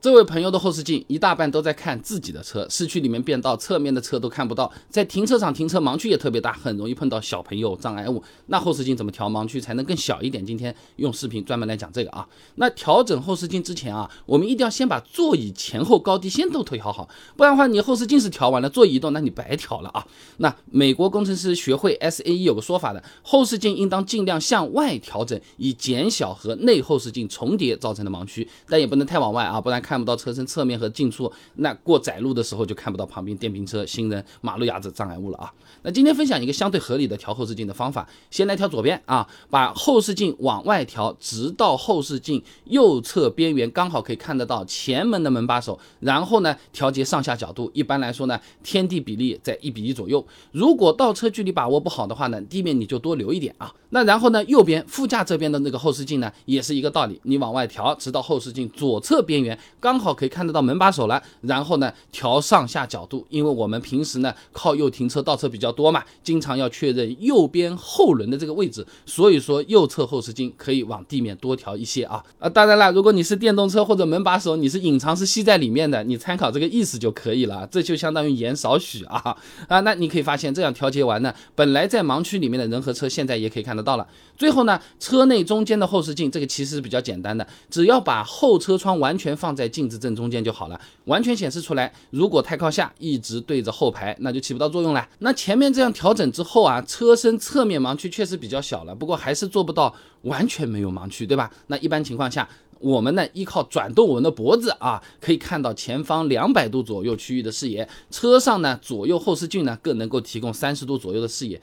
这位朋友的后视镜一大半都在看自己的车，市区里面变道，侧面的车都看不到，在停车场停车盲区也特别大，很容易碰到小朋友障碍物。那后视镜怎么调盲区才能更小一点？今天用视频专门来讲这个啊。那调整后视镜之前啊，我们一定要先把座椅前后高低先都调好，不然的话你后视镜是调完了，座椅移动那你白调了啊。那美国工程师学会 SAE 有个说法的，后视镜应当尽量向外调整，以减小和内后视镜重叠造成的盲区，但也不能太往外啊，不然。看不到车身侧面和近处，那过窄路的时候就看不到旁边电瓶车、行人、马路牙子障碍物了啊。那今天分享一个相对合理的调后视镜的方法，先来调左边啊，把后视镜往外调，直到后视镜右侧边缘刚好可以看得到前门的门把手，然后呢调节上下角度，一般来说呢天地比例在一比一左右。如果倒车距离把握不好的话呢，地面你就多留一点啊。那然后呢右边副驾这边的那个后视镜呢也是一个道理，你往外调，直到后视镜左侧边缘。刚好可以看得到门把手了，然后呢调上下角度，因为我们平时呢靠右停车倒车比较多嘛，经常要确认右边后轮的这个位置，所以说右侧后视镜可以往地面多调一些啊啊！当然了，如果你是电动车或者门把手，你是隐藏是吸在里面的，你参考这个意思就可以了，这就相当于盐少许啊啊！那你可以发现这样调节完呢，本来在盲区里面的人和车现在也可以看得到了。最后呢，车内中间的后视镜这个其实是比较简单的，只要把后车窗完全放在镜子正中间就好了，完全显示出来。如果太靠下，一直对着后排，那就起不到作用了。那前面这样调整之后啊，车身侧面盲区确实比较小了，不过还是做不到完全没有盲区，对吧？那一般情况下，我们呢依靠转动我们的脖子啊，可以看到前方两百度左右区域的视野。车上呢，左右后视镜呢更能够提供三十度左右的视野。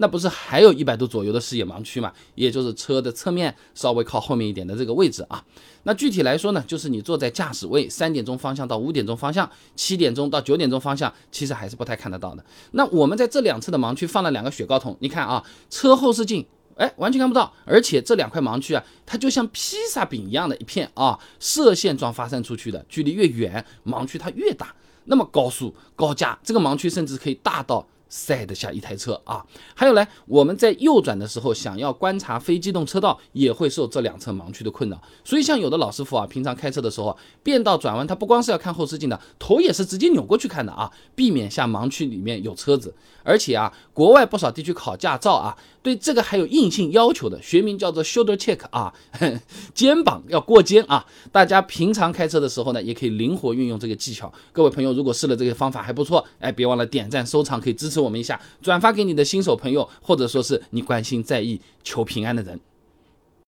那不是还有一百度左右的视野盲区嘛？也就是车的侧面稍微靠后面一点的这个位置啊。那具体来说呢，就是你坐在驾驶位，三点钟方向到五点钟方向，七点钟到九点钟方向，其实还是不太看得到的。那我们在这两侧的盲区放了两个雪糕筒，你看啊，车后视镜，哎，完全看不到。而且这两块盲区啊，它就像披萨饼一样的一片啊，射线状发散出去的，距离越远，盲区它越大。那么高速高架这个盲区甚至可以大到。塞得下一台车啊！还有呢，我们在右转的时候，想要观察非机动车道，也会受这两侧盲区的困扰。所以，像有的老师傅啊，平常开车的时候，变道转弯，他不光是要看后视镜的，头也是直接扭过去看的啊，避免下盲区里面有车子。而且啊，国外不少地区考驾照啊，对这个还有硬性要求的，学名叫做 shoulder check 啊，肩膀要过肩啊。大家平常开车的时候呢，也可以灵活运用这个技巧。各位朋友，如果试了这个方法还不错，哎，别忘了点赞收藏，可以支持我们一下，转发给你的新手朋友，或者说是你关心在意求平安的人。